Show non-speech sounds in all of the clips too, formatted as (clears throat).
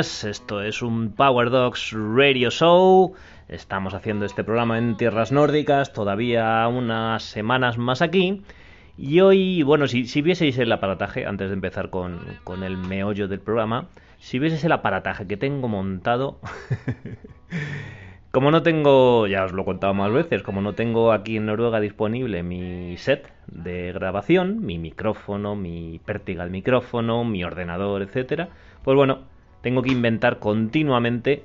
Esto es un Power Dogs Radio Show. Estamos haciendo este programa en tierras nórdicas, todavía unas semanas más aquí. Y hoy, bueno, si, si vieseis el aparataje, antes de empezar con, con el meollo del programa, si vieseis el aparataje que tengo montado, (laughs) como no tengo, ya os lo he contado más veces, como no tengo aquí en Noruega disponible mi set de grabación, mi micrófono, mi pértiga al micrófono, mi ordenador, etcétera, pues bueno, tengo que inventar continuamente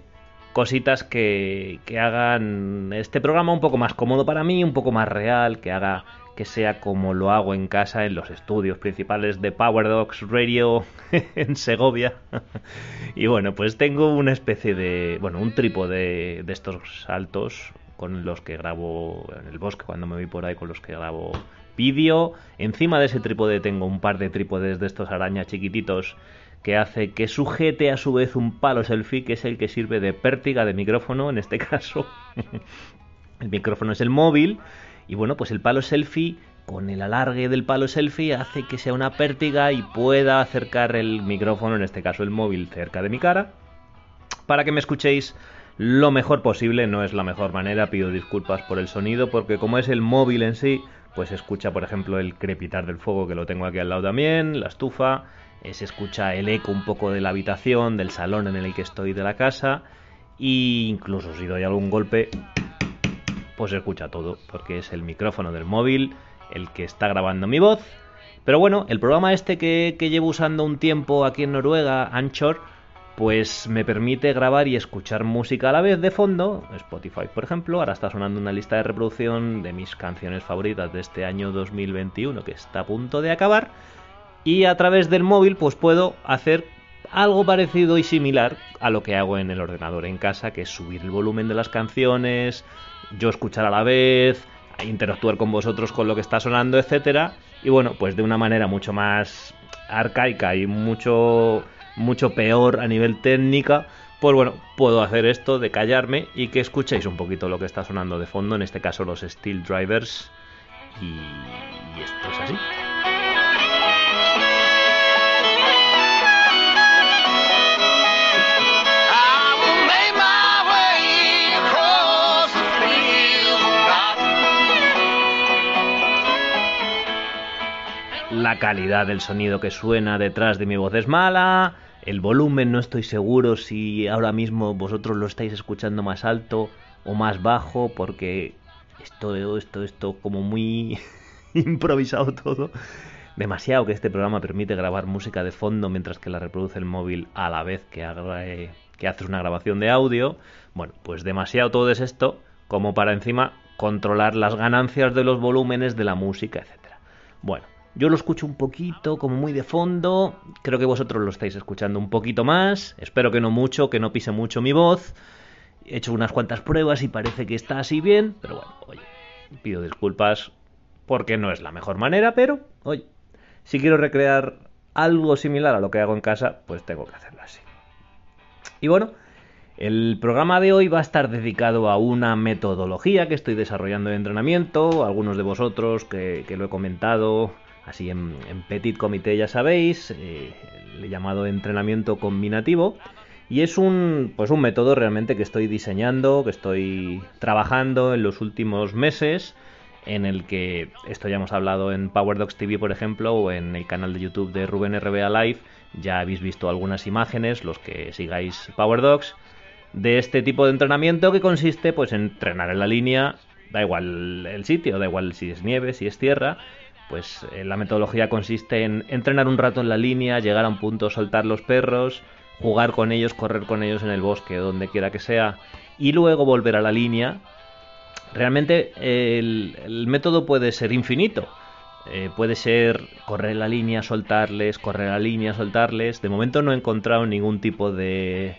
cositas que, hagan este programa un poco más cómodo para mí, un poco más real, que haga que sea como lo hago en casa en los estudios principales de Power Dogs Radio (laughs) en Segovia. (laughs) y bueno, pues tengo una especie de, bueno, un trípode de estos altos con los que grabo en el bosque cuando me voy por ahí, con los que grabo vídeo. Encima de ese trípode tengo un par de trípodes de estos arañas chiquititos que hace que sujete a su vez un palo selfie que es el que sirve de pértiga de micrófono en este (laughs) caso. el micrófono es el móvil y bueno, pues el palo selfie con el alargue del palo selfie hace que sea una pértiga y pueda acercar el micrófono, en este caso el móvil, cerca de mi cara para que me escuchéis lo mejor posible. No es la mejor manera, pido disculpas por el sonido, porque como es el móvil en sí, pues escucha, por ejemplo, el crepitar del fuego, que lo tengo aquí al lado también, la estufa, se escucha el eco un poco de la habitación, del salón en el que estoy de la casa, e incluso si doy algún golpe, pues se escucha todo, porque es el micrófono del móvil el que está grabando mi voz. Pero bueno, el programa este que, que llevo usando un tiempo aquí en Noruega, Anchor, pues me permite grabar y escuchar música a la vez de fondo, Spotify por ejemplo, ahora está sonando una lista de reproducción de mis canciones favoritas de este año 2021 que está a punto de acabar, y a través del móvil pues puedo hacer algo parecido y similar a lo que hago en el ordenador en casa, que es subir el volumen de las canciones, yo escuchar a la vez, interactuar con vosotros con lo que está sonando, etcétera, y bueno, pues de una manera mucho más arcaica y mucho mucho peor a nivel técnica, pues bueno, puedo hacer esto de callarme y que escuchéis un poquito lo que está sonando de fondo, en este caso los Steel Drivers, y, y esto es así. La calidad del sonido que suena detrás de mi voz es mala. El volumen no estoy seguro si ahora mismo vosotros lo estáis escuchando más alto o más bajo porque esto, esto, esto como muy (laughs) improvisado todo. Demasiado que este programa permite grabar música de fondo mientras que la reproduce el móvil a la vez que, haces una grabación de audio. Bueno, pues demasiado todo es esto como para encima controlar las ganancias de los volúmenes de la música, etcétera. Bueno, yo lo escucho un poquito, como muy de fondo. Creo que vosotros lo estáis escuchando un poquito más. Espero que no mucho, que no pise mucho mi voz. He hecho unas cuantas pruebas y parece que está así bien. Pero bueno, oye, pido disculpas porque no es la mejor manera, pero oye, si quiero recrear algo similar a lo que hago en casa, pues tengo que hacerlo así. Y bueno, el programa de hoy va a estar dedicado a una metodología que estoy desarrollando de entrenamiento. Algunos de vosotros que, que lo he comentado así en, petit comité, ya sabéis, eh, el llamado entrenamiento combinativo. Y es un, pues un método realmente que estoy diseñando, que estoy trabajando en los últimos meses, en el que esto ya hemos hablado en Power Dogs TV, por ejemplo, o en el canal de YouTube de Rubén RBA Live. Ya habéis visto algunas imágenes, los que sigáis Power Dogs, de este tipo de entrenamiento que consiste pues en entrenar en la línea, da igual el sitio, da igual si es nieve, si es tierra, pues eh, la metodología consiste en entrenar un rato en la línea, llegar a un punto, soltar los perros, jugar con ellos, correr con ellos en el bosque, donde quiera que sea, y luego volver a la línea. Realmente el, el método puede ser infinito. Eh, puede ser correr la línea, soltarles, correr la línea, soltarles. De momento no he encontrado ningún tipo de,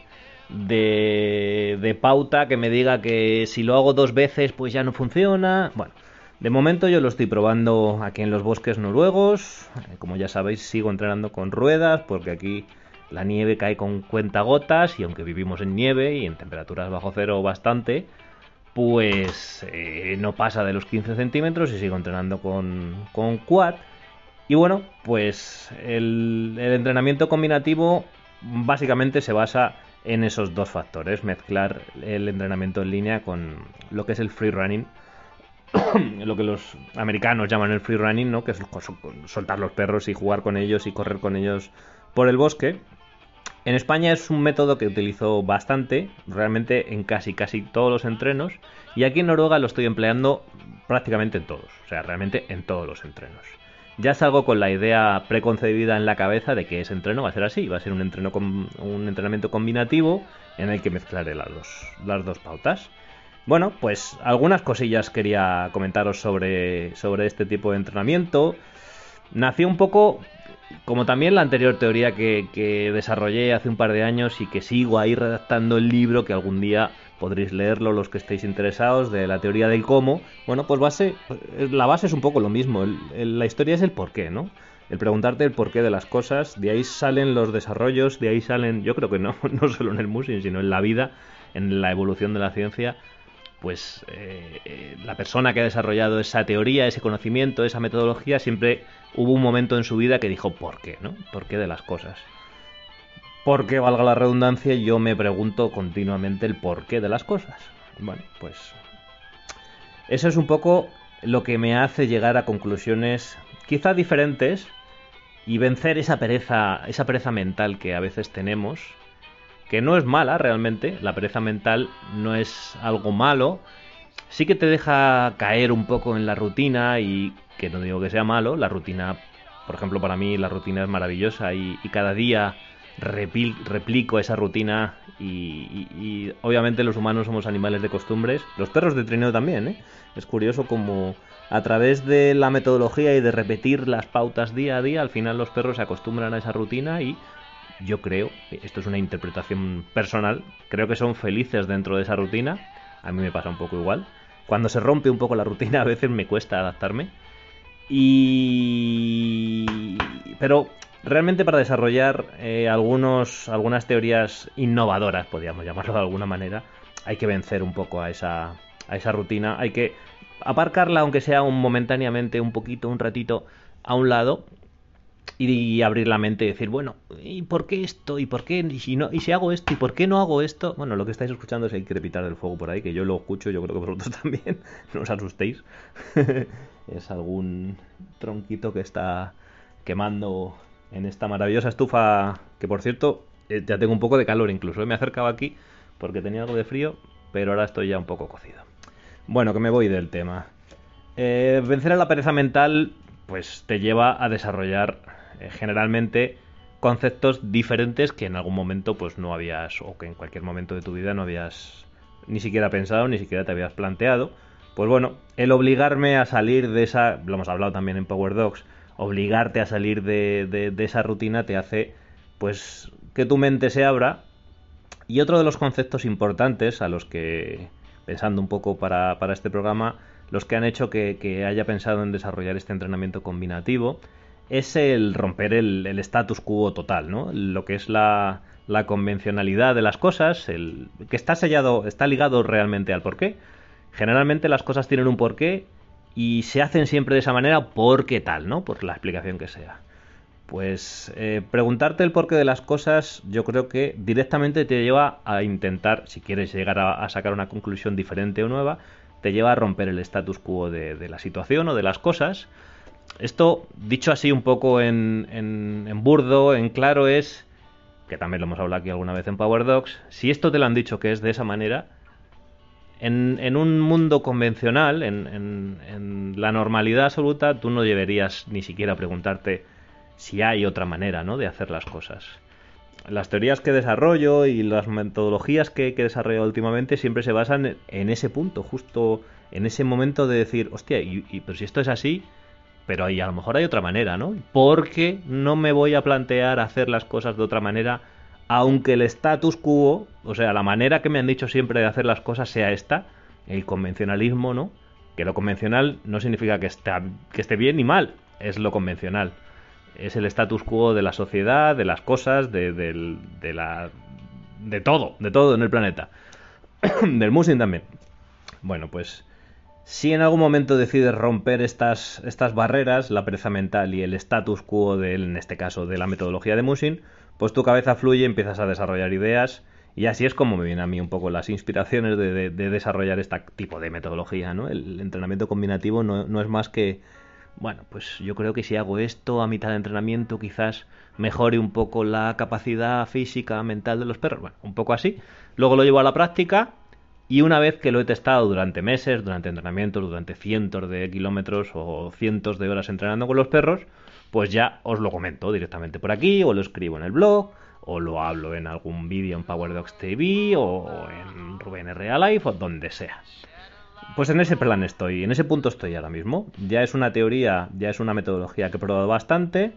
de, de pauta que me diga que si lo hago dos veces pues ya no funciona. Bueno, de momento yo lo estoy probando aquí en los bosques noruegos. Eh, Como ya sabéis, sigo entrenando con ruedas porque aquí la nieve cae con cuentagotas y aunque vivimos en nieve y en temperaturas bajo cero bastante, pues eh, no pasa de los 15 centímetros y sigo entrenando con, con quad. Y bueno, pues el, el entrenamiento combinativo básicamente se basa en esos dos factores, mezclar el entrenamiento en línea con lo que es el free running, (coughs) lo que los americanos llaman el free running, ¿no? que es soltar los perros y jugar con ellos y correr con ellos por el bosque. En España es un método que utilizo bastante, realmente en casi casi todos los entrenos, y aquí en Noruega lo estoy empleando prácticamente en todos, o sea, realmente en todos los entrenos ya salgo con la idea preconcebida en la cabeza de que ese entreno va a ser así, va a ser un, entreno con, un entrenamiento combinativo en el que mezclaré las dos, las dos pautas. Bueno, pues algunas cosillas quería comentaros sobre, sobre este tipo de entrenamiento. Nació un poco como también la anterior teoría que, que desarrollé hace un par de años y que sigo ahí redactando el libro que algún día podréis leerlo los que estéis interesados de la teoría del cómo. Bueno, pues base, la base es un poco lo mismo. la historia es el por qué, ¿no? El preguntarte el porqué de las cosas, de ahí salen los desarrollos, de ahí salen, yo creo que no, (laughs) no solo en el musing, sino en la vida, en la evolución de la ciencia, pues eh, eh, la persona que ha desarrollado esa teoría, ese conocimiento, esa metodología, siempre hubo un momento en su vida que dijo por qué, ¿no? ¿Por qué de las cosas? Porque, valga la redundancia, yo me pregunto continuamente el porqué de las cosas. Bueno, pues eso es un poco lo que me hace llegar a conclusiones quizá diferentes y vencer esa pereza, esa pereza mental que a veces tenemos, que no es mala realmente, la pereza mental no es algo malo, sí que te deja caer un poco en la rutina y que no digo que sea malo, la rutina, por ejemplo, para mí la rutina es maravillosa y, y cada día replico esa rutina y, obviamente los humanos somos animales de costumbres, los perros de trineo también, ¿eh? Es curioso como a través de la metodología y de repetir las pautas día a día, al final los perros se acostumbran a esa rutina y yo creo, esto es una interpretación personal, creo que son felices dentro de esa rutina, a mí me pasa un poco igual. Cuando se rompe un poco la rutina (laughs) a veces me cuesta adaptarme. Y... Pero realmente para desarrollar eh, algunos, algunas teorías innovadoras, podríamos llamarlo de alguna manera, hay que vencer un poco a esa, a esa rutina, hay que aparcarla, aunque sea un, momentáneamente, un poquito, un ratito, a un lado y, abrir la mente y decir, bueno, ¿y por qué esto? ¿Y por qué? ¿Y si, no, ¿Y si hago esto? ¿Y por qué no hago esto? Bueno, lo que estáis escuchando es el crepitar del fuego por ahí, que yo lo escucho, yo creo que vosotros (laughs) también, no os asustéis. (laughs) es algún tronquito que está quemando en esta maravillosa estufa que por cierto eh, ya tengo un poco de calor incluso. Eh, me he acercado aquí porque tenía algo de frío, pero ahora estoy ya un poco cocido. Bueno, que me voy del tema. Eh, vencer a la pereza mental pues te lleva a desarrollar generalmente conceptos diferentes que en algún momento pues no habías o que en cualquier momento de tu vida no habías ni siquiera pensado ni siquiera te habías planteado pues bueno el obligarme a salir de esa lo hemos hablado también en Power Dogs obligarte a salir de, esa rutina te hace pues que tu mente se abra. Y otro de los conceptos importantes a los que, pensando un poco para, este programa, los que han hecho que, haya pensado en desarrollar este entrenamiento combinativo, es el romper el, status quo total, ¿no? Lo que es la, convencionalidad de las cosas, el, que está sellado, está ligado realmente al porqué. Generalmente las cosas tienen un porqué y se hacen siempre de esa manera porque tal, ¿no? Por la explicación que sea. Pues eh, preguntarte el porqué de las cosas yo creo que directamente te lleva a intentar, si quieres llegar a, sacar una conclusión diferente o nueva, te lleva a romper el status quo de, la situación o de las cosas. Esto, dicho así un poco en, en burdo, en claro, es, que también lo hemos hablado aquí alguna vez en Power Dogs, si esto te lo han dicho que es de esa manera, en, un mundo convencional, en, la normalidad absoluta, tú no deberías ni siquiera preguntarte si hay otra manera ¿no? de hacer las cosas. Las teorías que desarrollo y las metodologías que, he desarrollado últimamente siempre se basan en ese punto, justo en ese momento de decir, hostia, y, y, pero si esto es así, pero ahí a lo mejor hay otra manera, ¿no? Porque no me voy a plantear hacer las cosas de otra manera aunque el status quo, o sea, la manera que me han dicho siempre de hacer las cosas sea esta, el convencionalismo, ¿no? Que lo convencional no significa que, que esté bien ni mal, es lo convencional. Es el status quo de la sociedad, de las cosas, de, de la... de todo, de todo en el planeta. (coughs) Del musing también. Bueno, pues Si en algún momento decides romper estas, estas barreras, la pereza mental y el status quo, de, en este caso de la metodología de Musin, pues tu cabeza fluye, empiezas a desarrollar ideas y así es como me vienen a mí un poco las inspiraciones de, desarrollar este tipo de metodología, ¿no? El entrenamiento combinativo no, es más que, bueno, pues yo creo que si hago esto a mitad de entrenamiento quizás mejore un poco la capacidad física, mental de los perros, bueno, un poco así. Luego lo llevo a la práctica y una vez que lo he testado durante meses, durante entrenamientos, durante cientos de kilómetros o cientos de horas entrenando con los perros, pues ya os lo comento directamente por aquí o lo escribo en el blog o lo hablo en algún vídeo en PowerDocs TV o en Rubén Real Life o donde sea. Pues en ese plan estoy, en ese punto estoy ahora mismo. Ya es una teoría, ya es una metodología que he probado bastante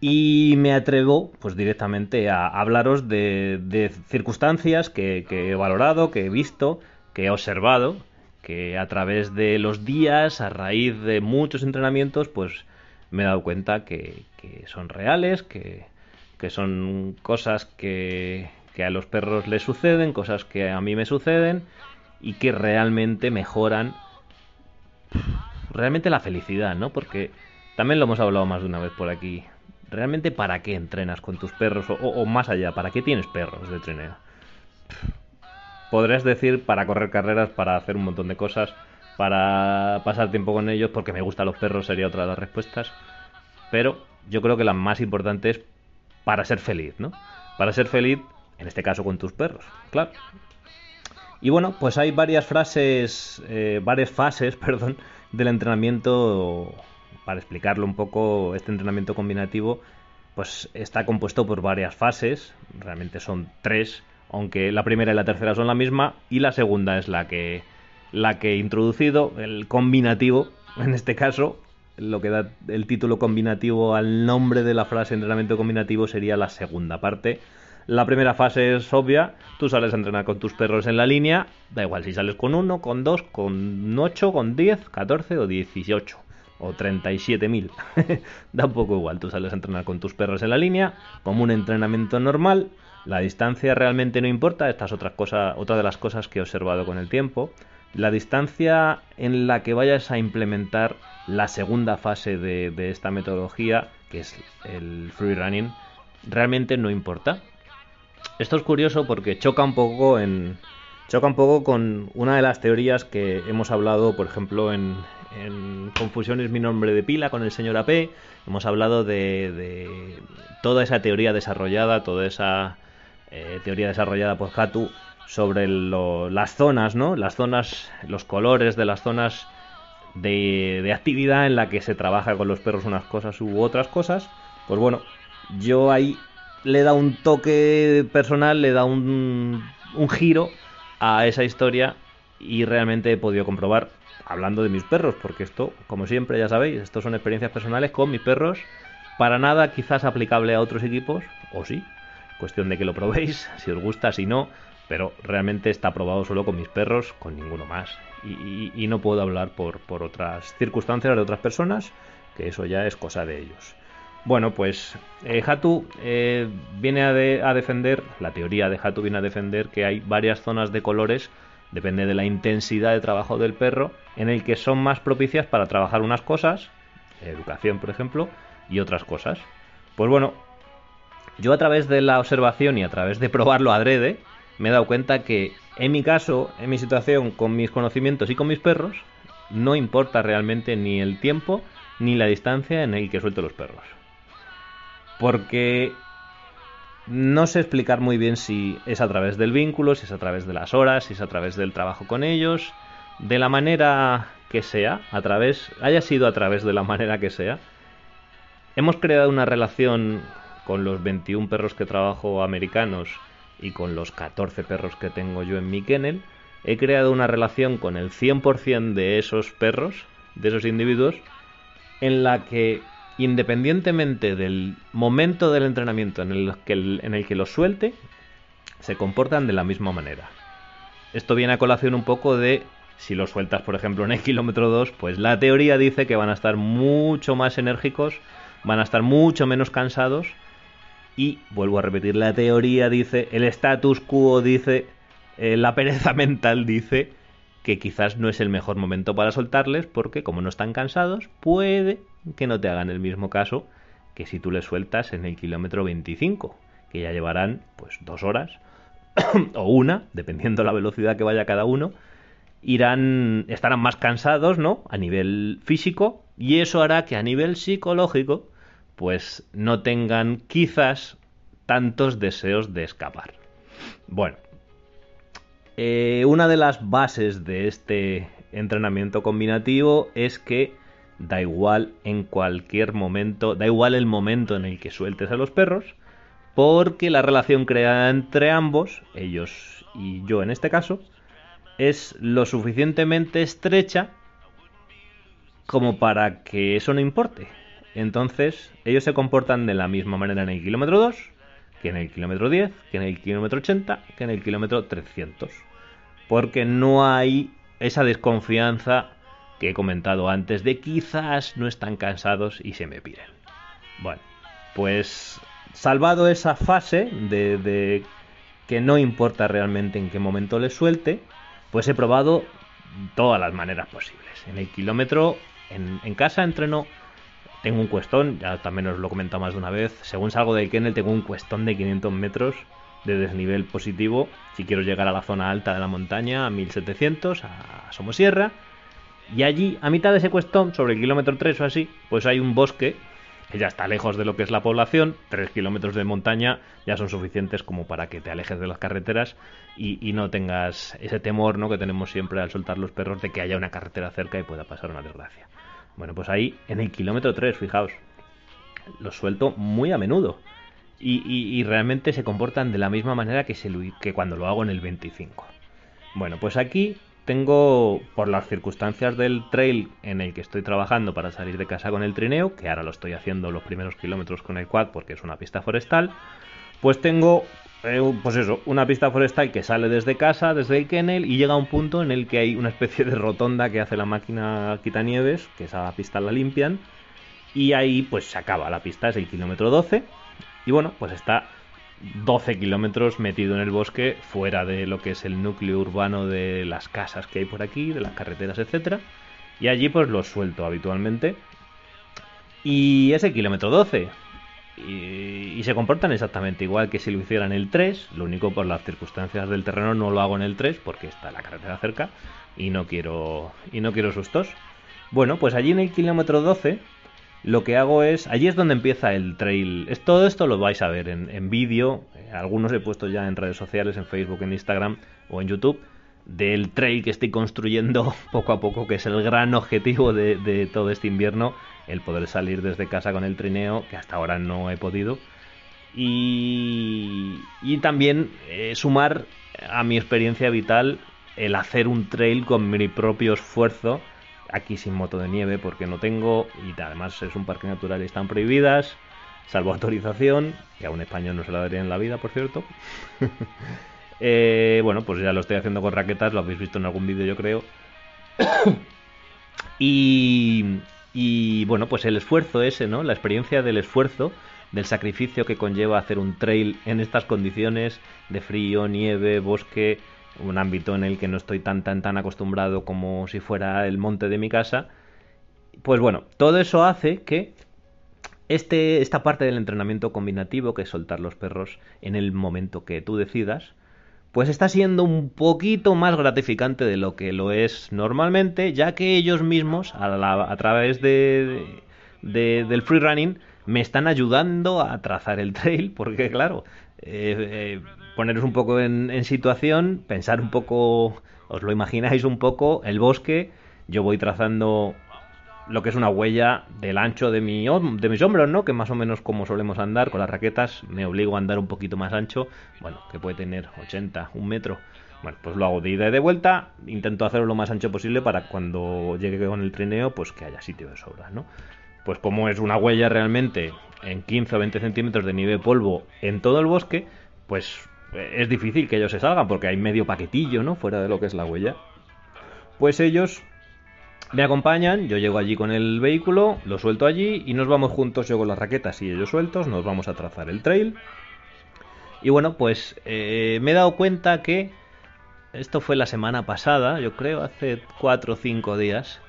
y me atrevo pues directamente a hablaros de, circunstancias que, he valorado, que he visto, que he observado, que a través de los días, a raíz de muchos entrenamientos, pues me he dado cuenta que, son reales, que, son cosas que, que a los perros les suceden, cosas que a mí me suceden y que realmente mejoran realmente la felicidad, ¿no? Porque también lo hemos hablado más de una vez por aquí. ¿Realmente para qué entrenas con tus perros? O, más allá, ¿para qué tienes perros de trineo? Podrías decir para correr carreras, para hacer un montón de cosas, para pasar tiempo con ellos, porque me gustan los perros, sería otra de las respuestas. Pero yo creo que la más importante es para ser feliz, ¿no? Para ser feliz, en este caso con tus perros, claro. Y bueno, pues hay varias frases, eh, varias fases, (laughs) perdón, del entrenamiento para explicarlo un poco, este entrenamiento combinativo pues está compuesto por varias fases, realmente son tres, aunque la primera y la tercera son la misma y la segunda es la que la que he introducido, el combinativo, (laughs) en este caso, lo que da el título combinativo al nombre de la frase entrenamiento combinativo sería la segunda parte. La primera fase es obvia, tú sales a entrenar con tus perros en la línea, da igual si sales con uno, con dos, con ocho, con diez, catorce o dieciocho o 37.000. (laughs) da un poco igual, tú sales a entrenar con tus perros en la línea, como un entrenamiento normal, la distancia realmente no importa, esta es otra, cosa, otra de las cosas que he observado con el tiempo. La distancia en la que vayas a implementar la segunda fase de, de esta metodología, que es el free running, realmente no importa. Esto es curioso porque choca un poco en, choca un poco con una de las teorías que hemos hablado, por ejemplo, en, en Confusión es mi nombre de pila con el señor AP. Hemos hablado de, toda esa teoría desarrollada, toda esa eh, teoría desarrollada por Hatu sobre las zonas, ¿no? Las zonas, los colores de las zonas de, de, actividad en la que se trabaja con los perros unas cosas u otras cosas. Pues bueno, yo ahí le da un toque personal, le da un, un giro a esa historia y realmente he podido comprobar hablando de mis perros, porque esto, como siempre, ya sabéis, esto son experiencias personales con mis perros, para nada quizás aplicable a otros equipos, o sí, cuestión de que lo probéis, (laughs) si os gusta, si no, pero realmente está probado solo con mis perros, con ninguno más. Y, no puedo hablar por, por, otras circunstancias de otras personas, que eso ya es cosa de ellos. Bueno, pues eh, Hatu eh, viene a, a defender, la teoría de Hatu viene a defender que hay varias zonas de colores depende de la intensidad de trabajo del perro, en el que son más propicias para trabajar unas cosas, educación por ejemplo, y otras cosas. Pues bueno, yo a través de la observación y a través de probarlo adrede, me he dado cuenta que en mi caso, en mi situación, con mis conocimientos y con mis perros, no importa realmente ni el tiempo ni la distancia en el que suelto los perros. Porque no sé explicar muy bien si es a través del vínculo, si es a través de las horas, si es a través del trabajo con ellos, de la manera que sea, a través, haya sido a través de la manera que sea. Hemos creado una relación con los 21 perros que trabajo americanos y con los 14 perros que tengo yo en mi kennel. He creado una relación con el 100% de esos perros, de esos individuos, en la que independientemente del momento del entrenamiento en el que, el suelte, se comportan de la misma manera. Esto viene a colación un poco de si los sueltas, por ejemplo, en el kilómetro 2, pues la teoría dice que van a estar mucho más enérgicos, van a estar mucho menos cansados y, vuelvo a repetir, la teoría dice, el status quo dice, eh, la pereza (laughs) mental dice que quizás no es el mejor momento para soltarles porque como no están cansados, puede que no te hagan el mismo caso que si tú les sueltas en el kilómetro 25, que ya llevarán pues dos horas (clears throat) o una, dependiendo la velocidad que vaya cada uno, irán estarán más cansados, ¿no? A nivel físico y eso hará que a nivel psicológico pues no tengan quizás tantos deseos de escapar. Bueno, eh, una de las bases de este entrenamiento combinativo es que da igual en cualquier momento, da igual el momento en el que sueltes a los perros, porque la relación creada entre ambos, ellos y yo en este caso, es lo suficientemente estrecha como para que eso no importe. Entonces, ellos se comportan de la misma manera en el kilómetro 2, que en el kilómetro 10, que en el kilómetro 80, que en el kilómetro 300. Porque no hay esa desconfianza que he comentado antes de quizás no están cansados y se me piden. Bueno, pues salvado esa fase de, que no importa realmente en qué momento les suelte, pues he probado todas las maneras posibles. En el kilómetro, en, en casa entreno tengo un cuestón, ya también os lo he comentado más de una vez. Según salgo del kennel, tengo un cuestón de 500 metros de desnivel positivo. Si quiero llegar a la zona alta de la montaña, a 1700, a Somosierra. Y allí, a mitad de ese cuestón, sobre el kilómetro 3 o así, pues hay un bosque que ya está lejos de lo que es la población. 3 kilómetros de montaña ya son suficientes como para que te alejes de las carreteras y, y no tengas ese temor ¿no? que tenemos siempre al soltar los perros de que haya una carretera cerca y pueda pasar una desgracia. Bueno, pues ahí en el kilómetro 3, fijaos, los suelto muy a menudo. Y, y, realmente se comportan de la misma manera que, que cuando lo hago en el 25. Bueno, pues aquí tengo, por las circunstancias del trail en el que estoy trabajando para salir de casa con el trineo, que ahora lo estoy haciendo los primeros kilómetros con el quad porque es una pista forestal, pues tengo, eh, pues eso, una pista forestal que sale desde casa, desde el kennel, y llega a un punto en el que hay una especie de rotonda que hace la máquina quitanieves, que esa pista la limpian, y ahí pues se acaba. La pista, es el kilómetro 12, y bueno, pues está 12 kilómetros metido en el bosque, fuera de lo que es el núcleo urbano de las casas que hay por aquí, de las carreteras, etcétera. Y allí pues los suelto habitualmente. Y es el kilómetro 12. Y, se comportan exactamente igual que si lo hicieran el 3. Lo único por las circunstancias del terreno no lo hago en el 3 porque está la carretera cerca y no quiero, y no quiero sustos. Bueno, pues allí en el kilómetro 12 lo que hago es, allí es donde empieza el trail. Todo esto lo vais a ver en, vídeo, eh, algunos he puesto ya en redes sociales, en Facebook, en Instagram o en YouTube, del trail que estoy construyendo (laughs) poco a poco, que es el gran objetivo de, de todo este invierno, el poder salir desde casa con el trineo, que hasta ahora no he podido. Y, y también eh, sumar a mi experiencia vital el hacer un trail con mi propio esfuerzo aquí sin moto de nieve porque no tengo y además es un parque natural y están prohibidas salvo (laughs) autorización que a un español no se la daría en la vida por cierto. (laughs) Eh, bueno pues ya lo estoy haciendo con raquetas lo habéis visto en algún vídeo yo creo. (coughs) Y, y bueno pues el esfuerzo ese no la experiencia del esfuerzo del sacrificio que conlleva hacer un trail en estas condiciones de frío nieve bosque un ámbito en el que no estoy tan tan tan acostumbrado como si fuera el monte de mi casa, pues bueno, todo eso hace que este, esta parte del entrenamiento combinativo, que es soltar los perros en el momento que tú decidas, pues está siendo un poquito más gratificante de lo que lo es normalmente, ya que ellos mismos, a, través de, de, del free running, me están ayudando a trazar el trail, porque claro, eh, eh, poneros un poco en, situación, pensar un poco, os lo imagináis un poco, el bosque, yo voy trazando lo que es una huella del ancho de, mi, de mis hombros, ¿no? Que más o menos como solemos andar con las raquetas, me obligo a andar un poquito más ancho, bueno, que puede tener 80, un metro. Bueno, pues lo hago de ida y de vuelta, intento hacerlo lo más ancho posible para cuando llegue con el trineo, pues que haya sitio de sobra, ¿no? Pues como es una huella realmente en 15 o 20 centímetros de nieve polvo en todo el bosque, pues es difícil que ellos se salgan porque hay medio paquetillo, ¿no? Fuera de lo que es la huella. Pues ellos me acompañan, yo llego allí con el vehículo, lo suelto allí y nos vamos juntos, yo con las raquetas y ellos sueltos, nos vamos a trazar el trail. Y bueno, pues eh, me he dado cuenta que esto fue la semana pasada, yo creo, hace cuatro o cinco días.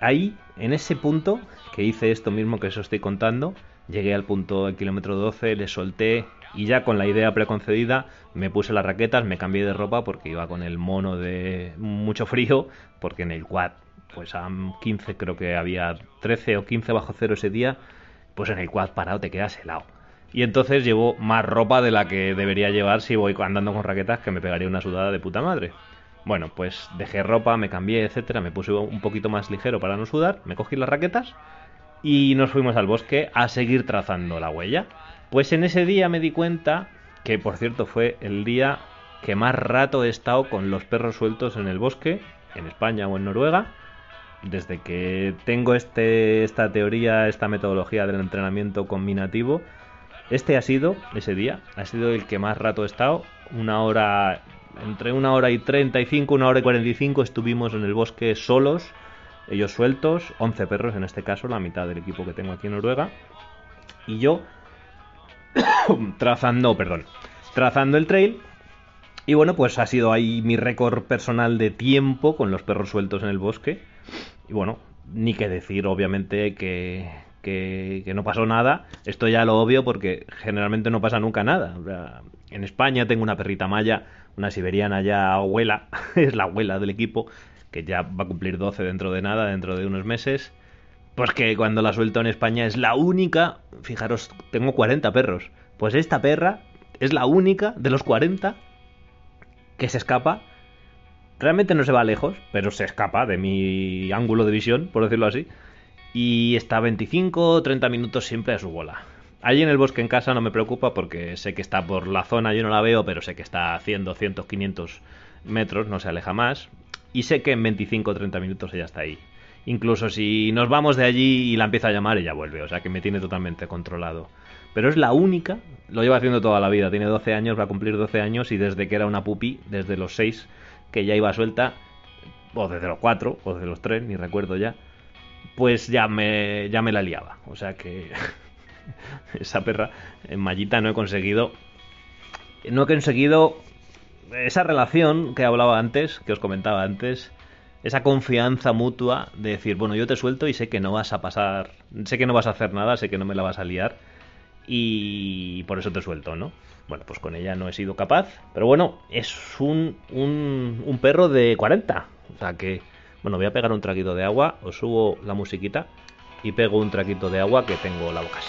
Ahí, en ese punto, que hice esto mismo que os estoy contando, llegué al punto del kilómetro 12, le solté y ya con la idea preconcedida me puse las raquetas, me cambié de ropa porque iba con el mono de mucho frío, porque en el quad, pues a 15 creo que había 13 o 15 bajo cero ese día, pues en el quad parado te quedas helado. Y entonces llevo más ropa de la que debería llevar si voy andando con raquetas que me pegaría una sudada de puta madre. Bueno, pues dejé ropa, me cambié, etcétera, me puse un poquito más ligero para no sudar, me cogí las raquetas y nos fuimos al bosque a seguir trazando la huella. Pues en ese día me di cuenta que, por cierto, fue el día que más rato he estado con los perros sueltos en el bosque, en España o en Noruega, desde que tengo este, esta teoría, esta metodología del entrenamiento combinativo este ha sido, ese día, ha sido el que más rato he estado. Una hora, entre una hora y 35, una hora y 45 estuvimos en el bosque solos, ellos sueltos, 11 perros en este caso, la mitad del equipo que tengo aquí en Noruega. Y yo (coughs) trazando, perdón, trazando el trail. Y bueno, pues ha sido ahí mi récord personal de tiempo con los perros sueltos en el bosque. Y bueno, ni que decir, obviamente, que, que, no pasó nada. Esto ya lo obvio porque generalmente no pasa nunca nada. en España tengo una perrita maya, una siberiana ya abuela, (laughs) es la abuela del equipo, que ya va a cumplir 12 dentro de nada, dentro de unos meses. Pues que cuando la suelto en España es la única, fijaros, tengo 40 perros. Pues esta perra es la única de los 40 que se escapa. Realmente no se va lejos, pero se escapa de mi ángulo de visión, por decirlo así y está 25 o 30 minutos siempre a su bola. Allí en el bosque en casa no me preocupa porque sé que está por la zona, yo no la veo, pero sé que está a 100, 200, 500 metros, no se aleja más. Y sé que en 25 o 30 minutos ella está ahí. Incluso si nos vamos de allí y la empieza a llamar, ella vuelve, o sea que me tiene totalmente controlado. Pero es la única, lo lleva haciendo toda la vida, tiene 12 años, va a cumplir 12 años y desde que era una pupi, desde los 6 que ya iba suelta, o desde los 4, o desde los 3, ni recuerdo ya, pues ya me, ya me la liaba. O sea que (laughs) esa perra en mallita no he conseguido. No he conseguido esa relación que hablaba antes, que os comentaba antes, esa confianza mutua de decir, bueno, yo te suelto y sé que no vas a pasar, sé que no vas a hacer nada, sé que no me la vas a liar y por eso te suelto, ¿no? Bueno, pues con ella no he sido capaz, pero bueno, es un, un, un perro de 40, o sea que bueno, voy a pegar un traquito de agua, os subo la musiquita y pego un traquito de agua que tengo la boca.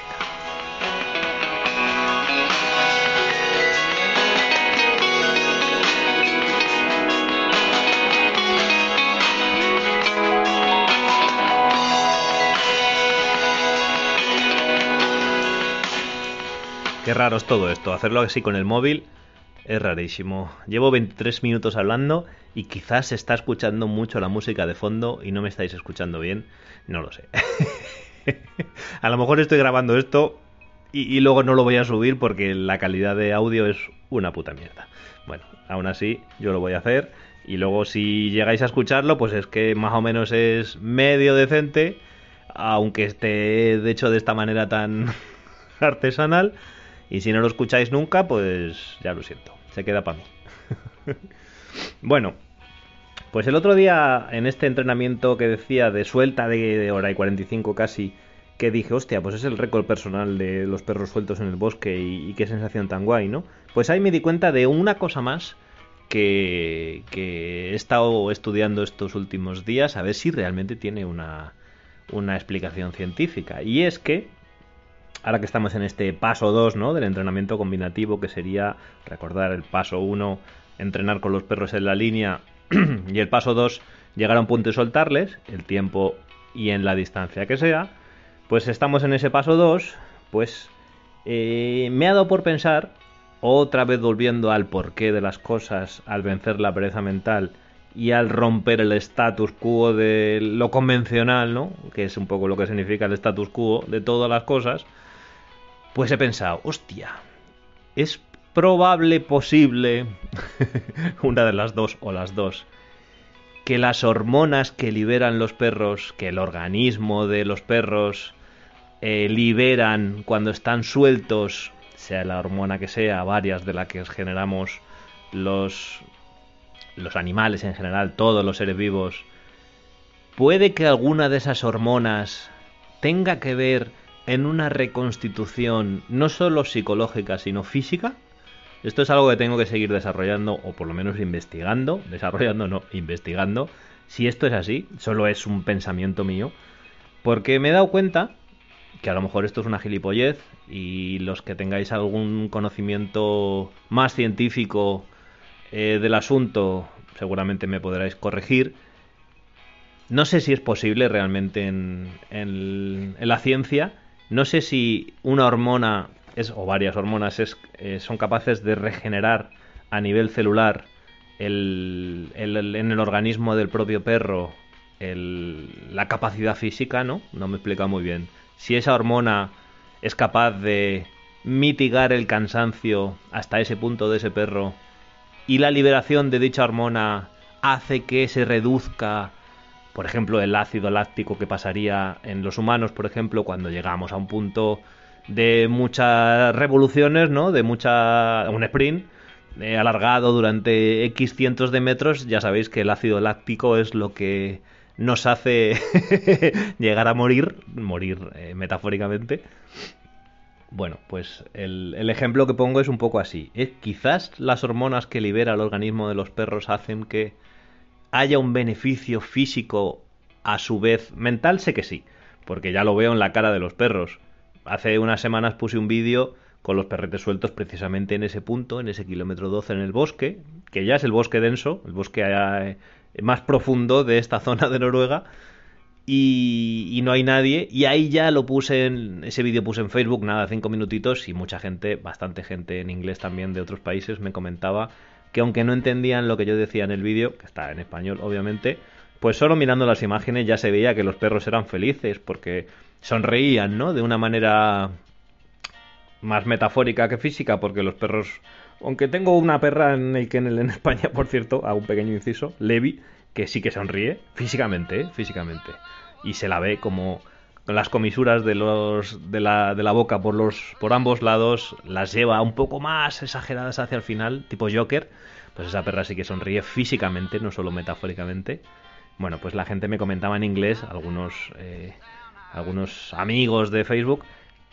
Qué raro es todo esto, hacerlo así con el móvil es rarísimo. Llevo 23 minutos hablando y quizás se está escuchando mucho la música de fondo y no me estáis escuchando bien. No lo sé. (laughs) a lo mejor estoy grabando esto y, luego no lo voy a subir porque la calidad de audio es una puta mierda. Bueno, aún así yo lo voy a hacer y luego si llegáis a escucharlo pues es que más o menos es medio decente aunque esté de hecho de esta manera tan (laughs) artesanal y si no lo escucháis nunca pues ya lo siento se queda para mí. (laughs) bueno, pues el otro día en este entrenamiento que decía de suelta de, hora y 45 casi, que dije, hostia, pues es el récord personal de los perros sueltos en el bosque y, qué sensación tan guay, ¿no? Pues ahí me di cuenta de una cosa más que, que, he estado estudiando estos últimos días a ver si realmente tiene una, una explicación científica. Y es que ahora que estamos en este paso 2 ¿no? del entrenamiento combinativo, que sería recordar el paso 1, entrenar con los perros en la línea, (clears throat) y el paso 2, llegar a un punto y soltarles, el tiempo y en la distancia que sea, pues estamos en ese paso 2, pues eh, me ha dado por pensar, otra vez volviendo al porqué de las cosas, al vencer la pereza mental, y al romper el status quo de lo convencional, ¿no? Que es un poco lo que significa el status quo de todas las cosas, pues he pensado, hostia, es probable, posible, (laughs) una de las dos o las dos, que las hormonas que liberan los perros, que el organismo de los perros eh, liberan cuando están sueltos, sea la hormona que sea, varias de las que generamos los los animales en general, todos los seres vivos, puede que alguna de esas hormonas tenga que ver en una reconstitución no solo psicológica, sino física? Esto es algo que tengo que seguir desarrollando, o por lo menos investigando, desarrollando no, investigando, si esto es así, solo es un pensamiento mío, porque me he dado cuenta que a lo mejor esto es una gilipollez y los que tengáis algún conocimiento más científico eh, del asunto seguramente me podréis corregir. No sé si es posible realmente en, en, la ciencia. No sé si una hormona o varias hormonas eh, son capaces de regenerar a nivel celular el, el, en el organismo del propio perro la capacidad física, ¿no? No me explica muy bien. Si esa hormona es capaz de mitigar el cansancio hasta ese punto de ese perro y la liberación de dicha hormona hace que se reduzca, por ejemplo, el ácido láctico que pasaría en los humanos, por ejemplo, cuando llegamos a un punto de muchas revoluciones, ¿no? De mucha un sprint eh, alargado durante X cientos de metros, ya sabéis que el ácido láctico es lo que nos hace (laughs) llegar a morir, morir eh, metafóricamente. Bueno, pues el, ejemplo que pongo es un poco así. ¿Eh? Quizás las hormonas que libera el organismo de los perros hacen que haya un beneficio físico a su vez mental, sé que sí, porque ya lo veo en la cara de los perros. Hace unas semanas puse un vídeo con los perretes sueltos precisamente en ese punto, en ese kilómetro 12 en el bosque, que ya es el bosque denso, el bosque eh, más profundo de esta (laughs) zona de Noruega, y, no hay nadie, y ahí ya lo puse en, ese vídeo puse en Facebook, nada, cinco minutitos, y mucha gente, bastante gente en inglés también de otros países me comentaba que aunque no entendían lo que yo decía en el vídeo, que está en español obviamente, pues solo mirando las imágenes ya se veía que los perros eran felices, porque sonreían, ¿no? De una manera más metafórica que física, porque los perros, aunque tengo una perra en el kennel en España, por cierto, hago un pequeño inciso, Levi, que sí que sonríe, físicamente, ¿eh? físicamente, y se la ve como las comisuras de los de la, de la boca por los por ambos lados las lleva un poco más exageradas hacia el final, tipo Joker, pues esa perra sí que sonríe físicamente, no solo metafóricamente. Bueno, pues la gente me comentaba en inglés, algunos eh, algunos amigos de Facebook,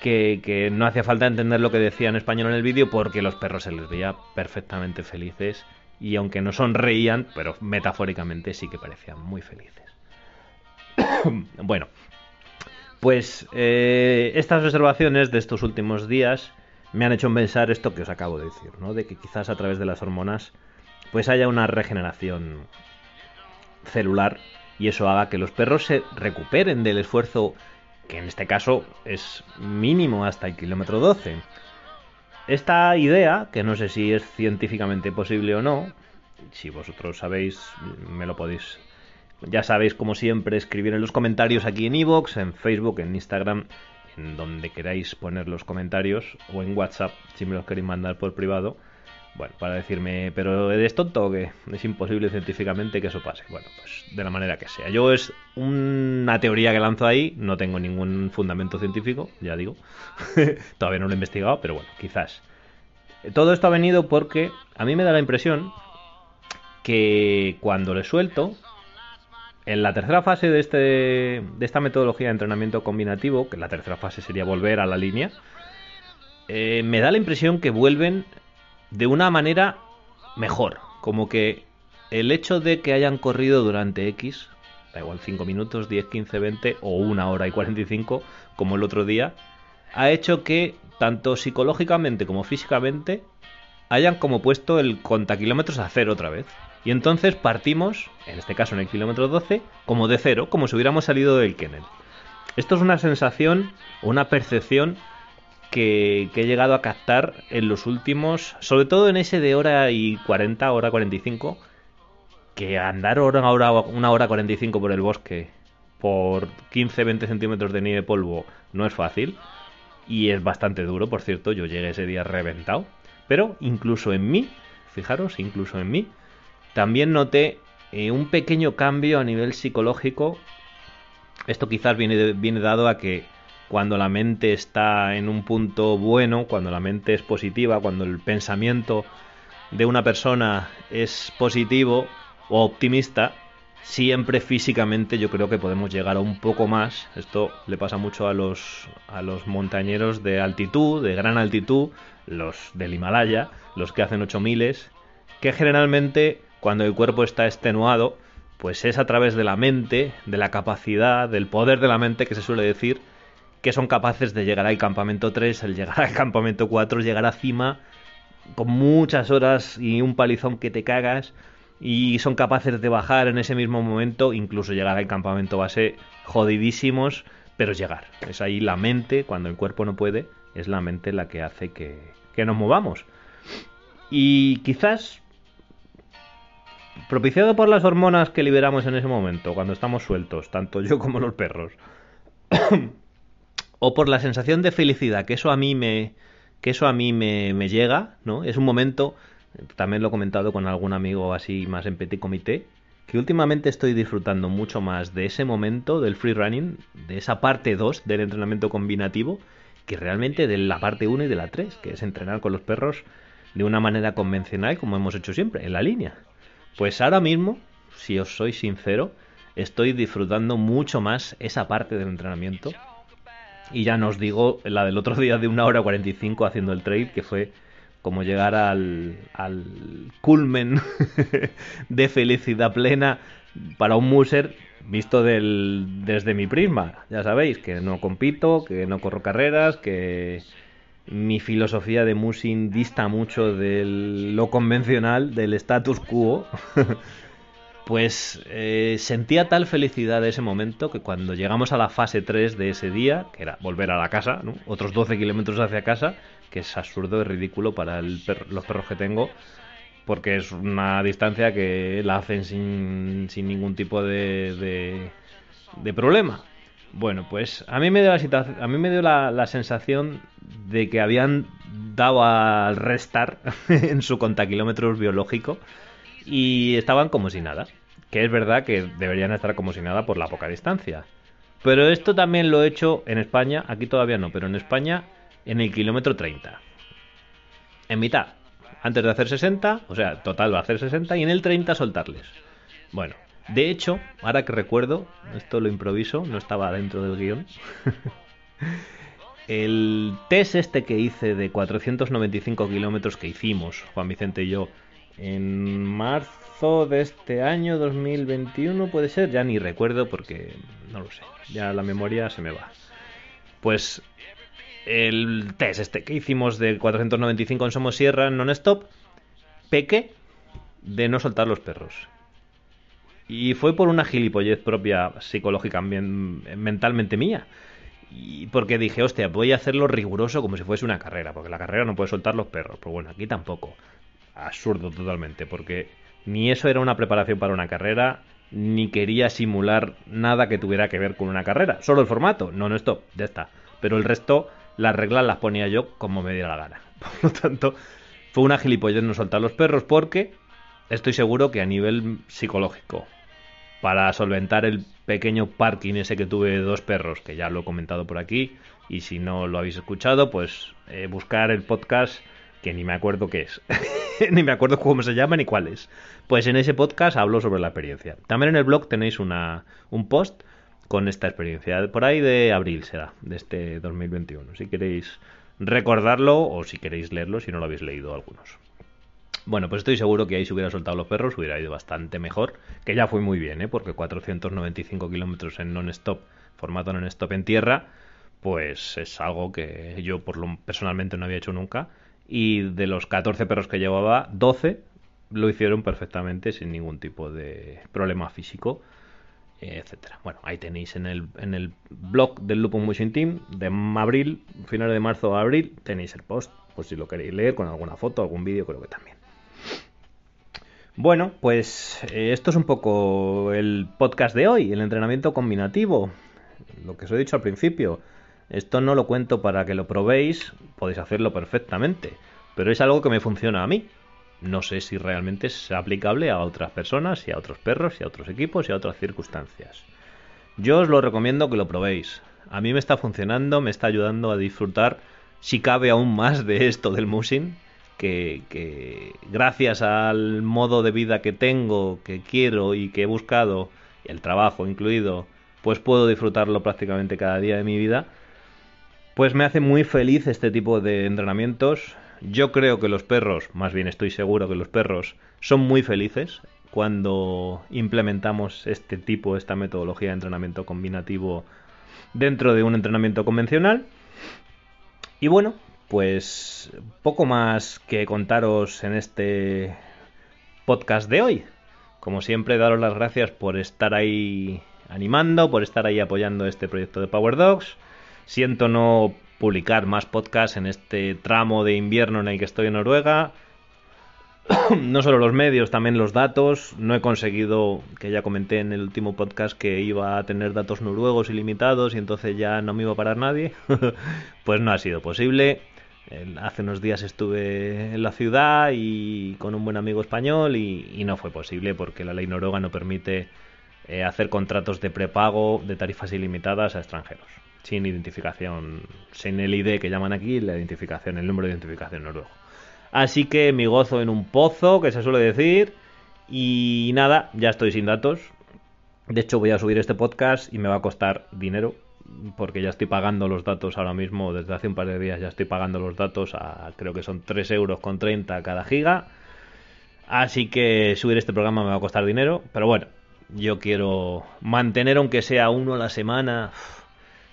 que, no hacía falta entender lo que decía en español en el vídeo porque los perros se les veía perfectamente felices y aunque no sonreían, pero metafóricamente sí que parecían muy felices. (coughs) bueno, pues eh, estas observaciones de estos últimos días me han hecho pensar esto que os acabo de decir, ¿no? De que quizás a través de las hormonas pues haya una regeneración celular y eso haga que los perros se recuperen del esfuerzo que en este caso es mínimo hasta el kilómetro 12. Esta idea, que no sé si es científicamente posible o no, si vosotros sabéis, me lo podéis, ya sabéis como siempre, escribir en los comentarios aquí en iVoox, en Facebook, en Instagram, en donde queráis poner los comentarios, o en WhatsApp, si me los queréis mandar por privado bueno, para decirme, pero ¿eres tonto o? Es imposible científicamente que eso pase. Bueno, pues de la manera que sea. Yo es una teoría que lanzo ahí, no tengo ningún fundamento científico, ya digo. (laughs) Todavía no lo he investigado, pero bueno, quizás. Todo esto ha venido porque a mí me da la impresión que cuando le suelto, en la tercera fase de, este, de esta metodología de entrenamiento combinativo, que la tercera fase sería volver a la línea, eh, me da la impresión que vuelven de una manera mejor. Como que el hecho de que hayan corrido durante X, da igual 5 minutos, 10, 15, 20 o una hora y 45, como el otro día, ha hecho que tanto psicológicamente como físicamente hayan como puesto el contakilómetros a cero otra vez. Y entonces partimos, en este caso en el kilómetro 12, como de cero, como si hubiéramos salido del kennel. Esto es una sensación, una percepción que, he llegado a captar en los últimos, sobre todo en ese de hora y 40, hora 45, que andar hora, hora, una hora 45 por el bosque por 15-20 centímetros de nieve polvo no es fácil y es bastante duro, por cierto, yo llegué ese día reventado, pero incluso en mí, fijaros, incluso en mí, también noté eh, un pequeño cambio a nivel psicológico. Esto quizás viene, dado a que cuando la mente está en un punto bueno, cuando la mente es positiva, cuando el pensamiento de una persona es positivo o optimista, siempre físicamente yo creo que podemos llegar a un poco más. Esto le pasa mucho a los, a los montañeros de altitud, de gran altitud, los del Himalaya, los que hacen 8000, que generalmente cuando el cuerpo está extenuado, pues es a través de la mente, de la capacidad, del poder de la mente que se suele decir, que son capaces de llegar al campamento 3, el llegar al campamento 4, llegar a cima con muchas horas y un palizón que te cagas y son capaces de bajar en ese mismo momento, incluso llegar al campamento base jodidísimos, pero llegar. Es ahí la mente, cuando el cuerpo no puede, es la mente la que hace que, que nos movamos. Y quizás propiciado por las hormonas que liberamos en ese momento, cuando estamos sueltos, tanto yo como los perros, (coughs) o por la sensación de felicidad que eso a mí me, que eso a mí me, llega, ¿no? Es un momento también lo he comentado con algún amigo así más en petit comité, que últimamente estoy disfrutando mucho más de ese momento del free running, de esa parte 2 del entrenamiento combinativo, que realmente de la parte 1 y de la 3, que es entrenar con los perros de una manera convencional como hemos hecho siempre, en la línea. Pues ahora mismo, si os soy sincero, estoy disfrutando mucho más esa parte del entrenamiento. Y ya no os digo la del otro día de una hora 45 haciendo el trail, que fue como llegar al, al culmen (laughs) de felicidad plena para un muser visto del, desde mi prisma. Ya sabéis que no compito, que no corro carreras, que mi filosofía de musing dista mucho de lo convencional, del status quo. (laughs) pues eh, sentía tal felicidad de ese momento que cuando llegamos a la fase 3 de ese día, que era volver a la casa, ¿no? otros 12 kilómetros hacia casa, que es absurdo y ridículo para los perros que tengo, porque es una distancia que la hacen sin, sin ningún tipo de, de, problema. Bueno, pues a mí me dio la a me dio la, sensación de que habían dado al restar (laughs) en su contakilómetros biológico y estaban como si nada. Que es verdad que deberían estar como si nada por la poca distancia. Pero esto también lo he hecho en España, aquí todavía no, pero en España en el kilómetro 30. En mitad. Antes de hacer 60, o sea, total va a hacer 60 y en el 30 soltarles. Bueno, de hecho, ahora que recuerdo, esto lo improviso, no estaba dentro del guion. (laughs) el test este que hice de 495 kilómetros que hicimos, Juan Vicente y yo, en marzo de este año 2021, puede ser, ya ni recuerdo porque no lo sé, ya la memoria se me va. Pues el test este que hicimos de 495 en Somosierra non-stop, peque de no soltar los perros. Y fue por una gilipollez propia psicológica, mentalmente mía. Y porque dije, hostia, voy a hacerlo riguroso como si fuese una carrera, porque la carrera no puede soltar los perros. Pues bueno, aquí tampoco. Absurdo totalmente, porque ni eso era una preparación para una carrera, ni quería simular nada que tuviera que ver con una carrera. Solo el formato, no, no, stop, ya está. Pero el resto las reglas las ponía yo como me diera la gana. (laughs) Por lo tanto, fue una gilipollez no soltar los perros porque estoy seguro que a nivel psicológico, para solventar el pequeño parking ese que tuve dos perros, que ya lo he comentado por aquí, y si no lo habéis escuchado, pues eh, buscar el podcast que ni me acuerdo qué es, (laughs) ni me acuerdo cómo se llama ni cuál es. Pues en ese podcast hablo sobre la experiencia. También en el blog tenéis una, un post con esta experiencia. Por ahí de abril será, de este 2021. Si queréis recordarlo o si queréis leerlo, si no lo habéis leído algunos. Bueno, pues estoy seguro que ahí si hubiera soltado los perros hubiera ido bastante mejor, que ya fue muy bien, ¿eh? porque 495 kilómetros en non-stop, formato non-stop en tierra, pues es algo que yo por lo personalmente no había hecho nunca. Y de los 14 perros que llevaba, 12 lo hicieron perfectamente sin ningún tipo de problema físico etcétera. Bueno, ahí tenéis en el, en el blog del Lupus Motion Team de abril, finales de marzo o abril, tenéis el post, pues si lo queréis leer con alguna foto, algún vídeo, creo que también. Bueno, pues eh, esto es un poco el podcast de hoy, el entrenamiento combinativo. Lo que os he dicho al principio. Esto no lo cuento para que lo probéis, podéis hacerlo perfectamente, pero es algo que me funciona a mí no sé si realmente es aplicable a otras personas y a otros perros y a otros equipos y a otras circunstancias. Yo os lo recomiendo que lo probéis. A mí me está funcionando, me está ayudando a disfrutar, si cabe aún más de esto del musing, que, gracias al modo de vida que tengo, que quiero y que he buscado, el trabajo incluido, pues puedo disfrutarlo prácticamente cada día de mi vida, pues me hace muy feliz este tipo de entrenamientos. Yo creo que los perros, más bien estoy seguro que los perros son muy felices cuando implementamos este tipo, esta metodología de entrenamiento combinativo dentro de un entrenamiento convencional. Y bueno, pues poco más que contaros en este podcast de hoy. Como siempre, daros las gracias por estar ahí animando, por estar ahí apoyando este proyecto de Power Dogs. Siento no publicar más podcasts en este tramo de invierno en el que estoy en Noruega. (coughs) no solo los medios, también los datos. No he conseguido, que ya comenté en el último podcast, que iba a tener datos noruegos ilimitados y entonces ya no me iba a parar nadie. (laughs) pues no ha sido posible. Hace unos días estuve en la ciudad y con un buen amigo español y, no fue posible porque la ley noruega no permite eh, hacer contratos de prepago de tarifas ilimitadas a extranjeros sin identificación, sin el ID que llaman aquí, la identificación, el número de identificación noruego. Así que mi gozo en un pozo, que se suele decir. Y nada, ya estoy sin datos. De hecho, voy a subir este podcast y me va a costar dinero. Porque ya estoy pagando los datos ahora mismo. Desde hace un par de días ya estoy pagando los datos a creo que son 3 euros con 30 cada giga. Así que subir este programa me va a costar dinero. Pero bueno, yo quiero mantener aunque sea uno a la semana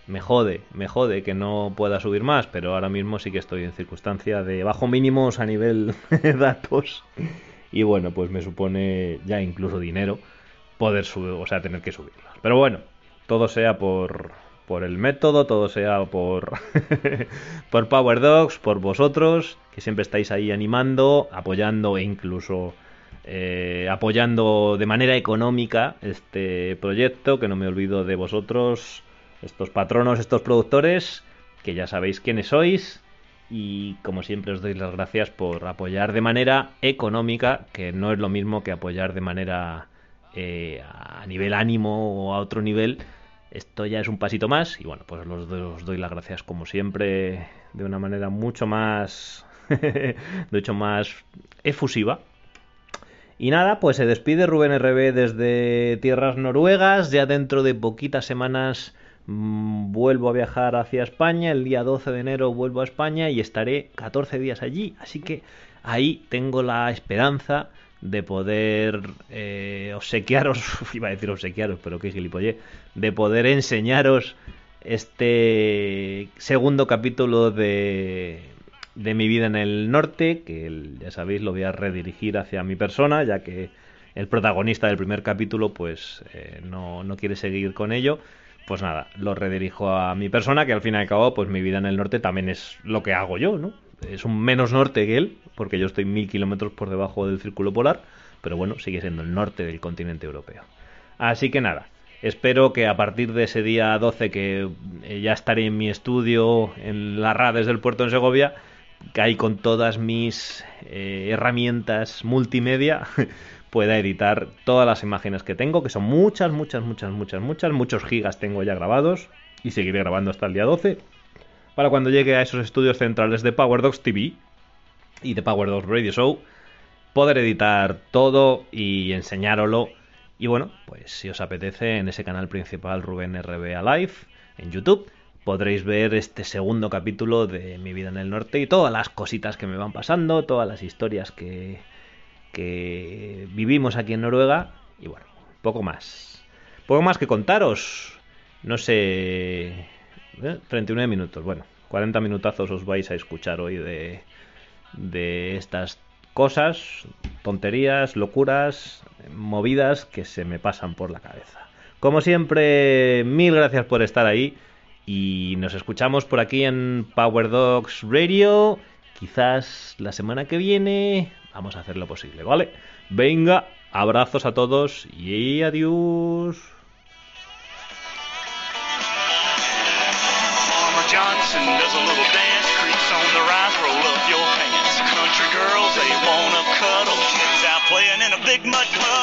me jode, me jode que no pueda subir más, pero ahora mismo sí que estoy en circunstancia de bajo mínimos a nivel (laughs) de datos. Y bueno, pues me supone ya incluso dinero poder subir, o sea, tener que subirlos. Pero bueno, todo sea por, por el método, todo sea por, (laughs) por Power Dogs, por vosotros, que siempre estáis ahí animando, apoyando e incluso eh, apoyando de manera económica este proyecto, que no me olvido de vosotros estos patronos, estos productores, que ya sabéis quiénes sois. Y como siempre os doy las gracias por apoyar de manera económica, que no es lo mismo que apoyar de manera eh, a nivel ánimo o a otro nivel. Esto ya es un pasito más y bueno, pues os doy, os doy las gracias como siempre de una manera mucho más, (laughs) mucho más efusiva. Y nada, pues se despide Rubén RB desde tierras noruegas. Ya dentro de poquitas semanas Mm, vuelvo a viajar hacia España, el día 12 de enero vuelvo a España y estaré 14 días allí, así que ahí tengo la esperanza de poder eh, obsequiaros, (laughs) iba a decir obsequiaros, pero qué gilipollé, de poder enseñaros este segundo capítulo de, de mi vida en el norte, que ya sabéis lo voy a redirigir hacia mi persona, ya que el protagonista del primer capítulo pues eh, no, no quiere seguir con ello pues nada, lo redirijo a mi persona, que al fin y al cabo, pues mi vida en el norte también es lo que hago yo, ¿no? Es un menos norte que él, porque yo estoy mil kilómetros por debajo del círculo polar, pero bueno, sigue siendo el norte del continente europeo. Así que nada, espero que a partir de ese día 12 que eh, ya estaré en mi estudio en las Rades del puerto en Segovia, que ahí con todas mis eh, herramientas multimedia (laughs) pueda editar todas las imágenes que tengo, que son muchas, muchas, muchas, muchas, muchas, muchos gigas tengo ya grabados y seguiré grabando hasta el día 12 para cuando llegue a esos estudios centrales de PowerDocs TV y de PowerDocs Radio Show poder editar todo y enseñároslo y bueno, pues si os apetece en ese canal principal Rubén RB Live en YouTube podréis ver este segundo capítulo de mi vida en el norte y todas las cositas que me van pasando, todas las historias que que vivimos aquí en Noruega y bueno, poco más. Poco más que contaros. No sé... 39 ¿eh? minutos, bueno, 40 minutazos os vais a escuchar hoy de, de estas cosas, tonterías, locuras, movidas que se me pasan por la cabeza. Como siempre, mil gracias por estar ahí y nos escuchamos por aquí en Power Dogs Radio. Quizás la semana que viene Vamos a hacer lo posible, ¿vale? Venga, abrazos a todos y adiós. Johnson does a little dance, creeps on the rise, roll up your pants. Country girls, they wanna cuddle, kids out playing in a big mud puddle.